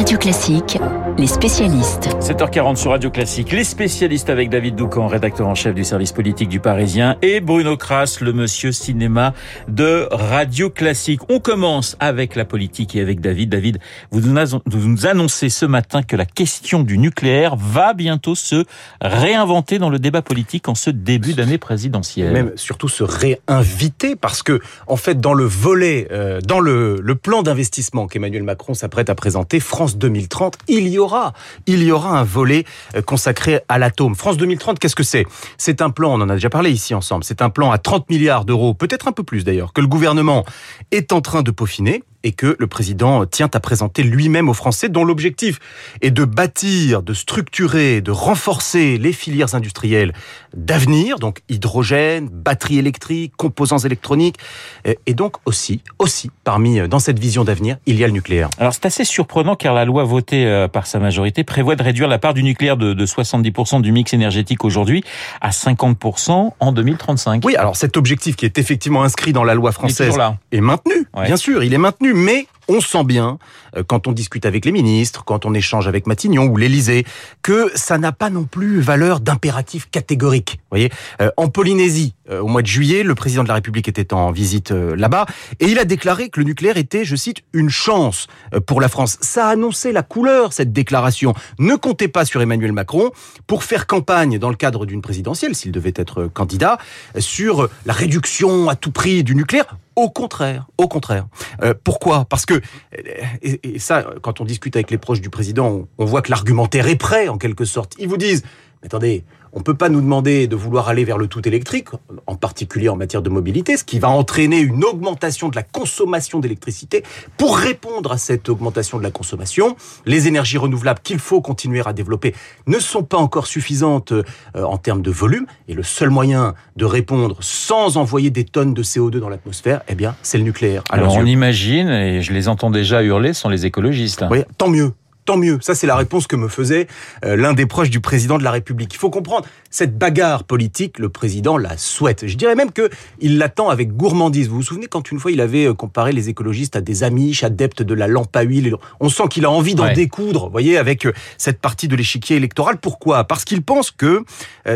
Radio Classique, les spécialistes. 7h40 sur Radio Classique, les spécialistes avec David Doucan, rédacteur en chef du service politique du Parisien, et Bruno Kras, le monsieur cinéma de Radio Classique. On commence avec la politique et avec David. David, vous nous annoncez ce matin que la question du nucléaire va bientôt se réinventer dans le débat politique en ce début d'année présidentielle. Même surtout se réinviter parce que, en fait, dans le volet, euh, dans le, le plan d'investissement qu'Emmanuel Macron s'apprête à présenter, France 2030, il y aura, il y aura un volet euh, consacré à l'atome. France 2030, qu'est-ce que c'est? C'est un plan, on en a déjà parlé ici ensemble, c'est un plan à 30 milliards d'euros, peut-être un peu plus d'ailleurs, que le gouvernement est en train de peaufiner et que le président tient à présenter lui-même aux Français, dont l'objectif est de bâtir, de structurer, de renforcer les filières industrielles d'avenir, donc hydrogène, batteries électriques, composants électroniques, et donc aussi, aussi, parmi dans cette vision d'avenir, il y a le nucléaire. Alors c'est assez surprenant car la loi votée euh, par sa majorité prévoit de réduire la part du nucléaire de, de 70% du mix énergétique aujourd'hui à 50% en 2035. Oui, alors cet objectif qui est effectivement inscrit dans la loi française est, est maintenu, ouais. bien sûr, il est maintenu mais on sent bien, euh, quand on discute avec les ministres, quand on échange avec Matignon ou l'Élysée, que ça n'a pas non plus valeur d'impératif catégorique. Vous voyez, euh, en Polynésie, euh, au mois de juillet, le président de la République était en visite là-bas et il a déclaré que le nucléaire était, je cite, une chance pour la France. Ça a annoncé la couleur cette déclaration. Ne comptez pas sur Emmanuel Macron pour faire campagne dans le cadre d'une présidentielle, s'il devait être candidat, sur la réduction à tout prix du nucléaire. Au contraire, au contraire. Euh, pourquoi? Parce que, et, ça, quand on discute avec les proches du président, on, on voit que l'argumentaire est prêt, en quelque sorte. Ils vous disent, mais attendez, on peut pas nous demander de vouloir aller vers le tout électrique, en particulier en matière de mobilité, ce qui va entraîner une augmentation de la consommation d'électricité. Pour répondre à cette augmentation de la consommation, les énergies renouvelables qu'il faut continuer à développer ne sont pas encore suffisantes euh, en termes de volume. Et le seul moyen de répondre sans envoyer des tonnes de CO2 dans l'atmosphère, eh bien, c'est le nucléaire. Alors on imagine, et je les entends déjà hurler, sont les écologistes. Oui, tant mieux tant mieux. Ça, c'est la réponse que me faisait euh, l'un des proches du président de la République. Il faut comprendre, cette bagarre politique, le président la souhaite. Je dirais même que il l'attend avec gourmandise. Vous vous souvenez quand une fois il avait euh, comparé les écologistes à des amiches, adeptes de la lampe à huile? On sent qu'il a envie d'en ouais. découdre, vous voyez, avec euh, cette partie de l'échiquier électoral. Pourquoi? Parce qu'il pense que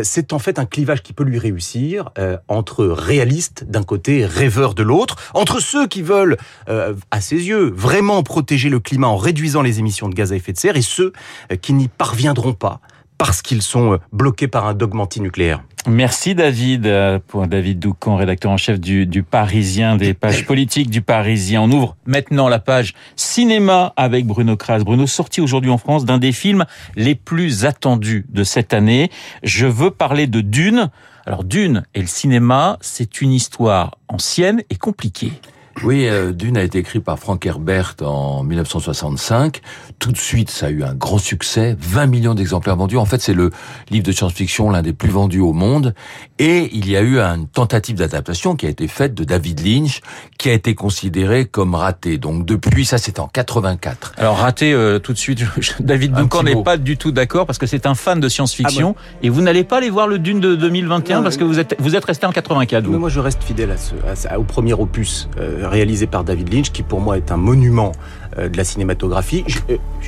c'est en fait un clivage qui peut lui réussir entre réalistes d'un côté, rêveurs de l'autre, entre ceux qui veulent, à ses yeux, vraiment protéger le climat en réduisant les émissions de gaz à effet de serre et ceux qui n'y parviendront pas parce qu'ils sont bloqués par un dogme antinucléaire. Merci David, pour David Doucan, rédacteur en chef du, du, Parisien, des pages politiques du Parisien. On ouvre maintenant la page cinéma avec Bruno Kras. Bruno, sorti aujourd'hui en France d'un des films les plus attendus de cette année. Je veux parler de Dune. Alors Dune et le cinéma, c'est une histoire ancienne et compliquée. Oui, euh, Dune a été écrit par Frank Herbert en 1965. Tout de suite, ça a eu un grand succès, 20 millions d'exemplaires vendus. En fait, c'est le livre de science-fiction l'un des plus vendus au monde. Et il y a eu une tentative d'adaptation qui a été faite de David Lynch, qui a été considérée comme ratée. Donc depuis, ça c'est en 84. Alors raté euh, tout de suite, David Duncan n'est pas du tout d'accord parce que c'est un fan de science-fiction ah bon et vous n'allez pas aller voir le Dune de 2021 non, parce que vous êtes vous êtes resté en 84. Mais moi, je reste fidèle à ce, à, au premier opus. Euh, réalisé par David Lynch, qui pour moi est un monument de la cinématographie. Je,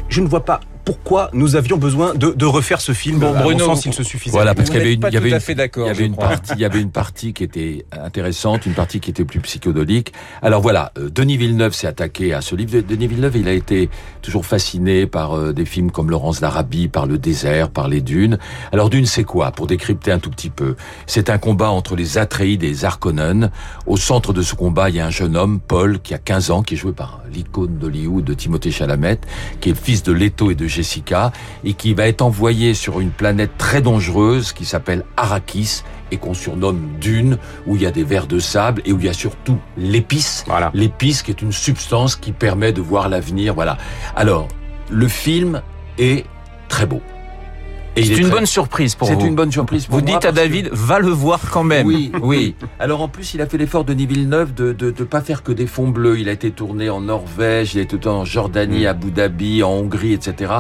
je ne vois pas pourquoi nous avions besoin de, de refaire ce film bon, Bruno, sens s'il se suffisait. Voilà, parce qu'il y avait une, il y avait une, il y avait une partie, il y avait une partie qui était intéressante, une partie qui était plus psychodolique. Alors voilà, euh, Denis Villeneuve s'est attaqué à ce livre. Denis Villeneuve, il a été toujours fasciné par euh, des films comme Laurence d'Arabie, par le désert, par les dunes. Alors Dune, c'est quoi? Pour décrypter un tout petit peu, c'est un combat entre les Atreides et les Harkonnen. Au centre de ce combat, il y a un jeune homme, Paul, qui a 15 ans, qui est joué par l'icône d'Hollywood de Timothée Chalamet, qui est le fils de Leto et de Jessica et qui va être envoyé sur une planète très dangereuse qui s'appelle Arrakis et qu'on surnomme Dune, où il y a des vers de sable et où il y a surtout l'épice. Voilà. L'épice qui est une substance qui permet de voir l'avenir. Voilà. Alors, le film est très beau. C'est une bonne surprise pour vous. C'est une bonne surprise pour vous dites à David, va le voir quand même. Oui, oui. Alors en plus, il a fait l'effort Denis Villeneuve de de de pas faire que des fonds bleus. Il a été tourné en Norvège, il a été tourné en Jordanie, mm. à Abu Dhabi, en Hongrie, etc.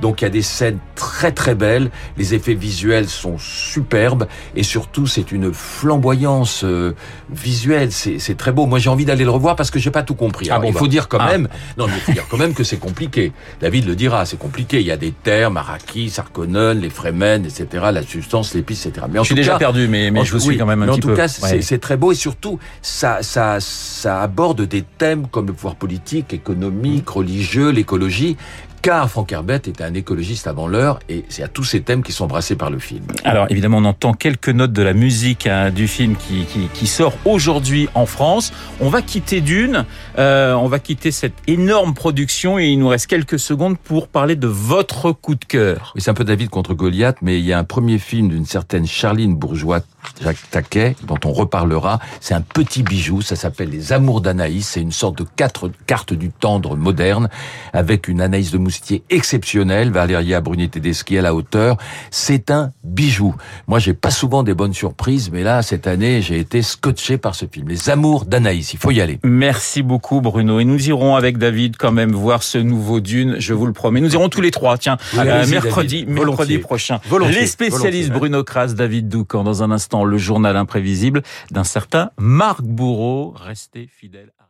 Donc il y a des scènes très très belles. Les effets visuels sont superbes et surtout c'est une flamboyance euh, visuelle. C'est très beau. Moi j'ai envie d'aller le revoir parce que j'ai pas tout compris. Ah bon, il faut bah. dire quand ah. même. Non, mais il faut dire quand même que c'est compliqué. David le dira, c'est compliqué. Il y a des termes, Araki, Sarkonnen, les Fremen, etc. La substance, l'épice, etc. Mais en je suis déjà perdu, mais, mais je vous suis quand même un petit peu. En tout cas, c'est très beau et surtout, ça, ça, ça aborde des thèmes comme le pouvoir politique, économique, religieux, l'écologie, car Franck Herbert était un écologiste avant l'heure et c'est à tous ces thèmes qui sont brassés par le film. Alors évidemment, on entend quelques notes de la musique hein, du film qui, qui, qui sort aujourd'hui en France. On va quitter Dune, euh, on va quitter cette énorme production et il nous reste quelques secondes pour parler de votre coup de cœur. Oui, c'est un peu David contre Goliath, mais il y a un premier film d'une certaine Charline Bourgeois Jacques Taquet, dont on reparlera. C'est un petit bijou, ça s'appelle Les Amours d'Anaïs. C'est une sorte de quatre cartes du tendre moderne, avec une Anaïs de Moustier exceptionnelle, Valéria Bruni Tedeschi à la hauteur. C'est un bijou. Moi, j'ai pas souvent des bonnes surprises, mais là, cette année, j'ai été scotché par ce film. Les Amours d'Anaïs, il faut y aller. Merci beaucoup, Bruno. Et nous irons avec David quand même voir ce nouveau Dune, je vous le promets. Nous irons tous les trois, tiens, euh, mercredi, mercredi prochain. Les spécialistes Bruno Kras, David Doucan, dans un instant le journal imprévisible d'un certain Marc Bourreau. Restez fidèles à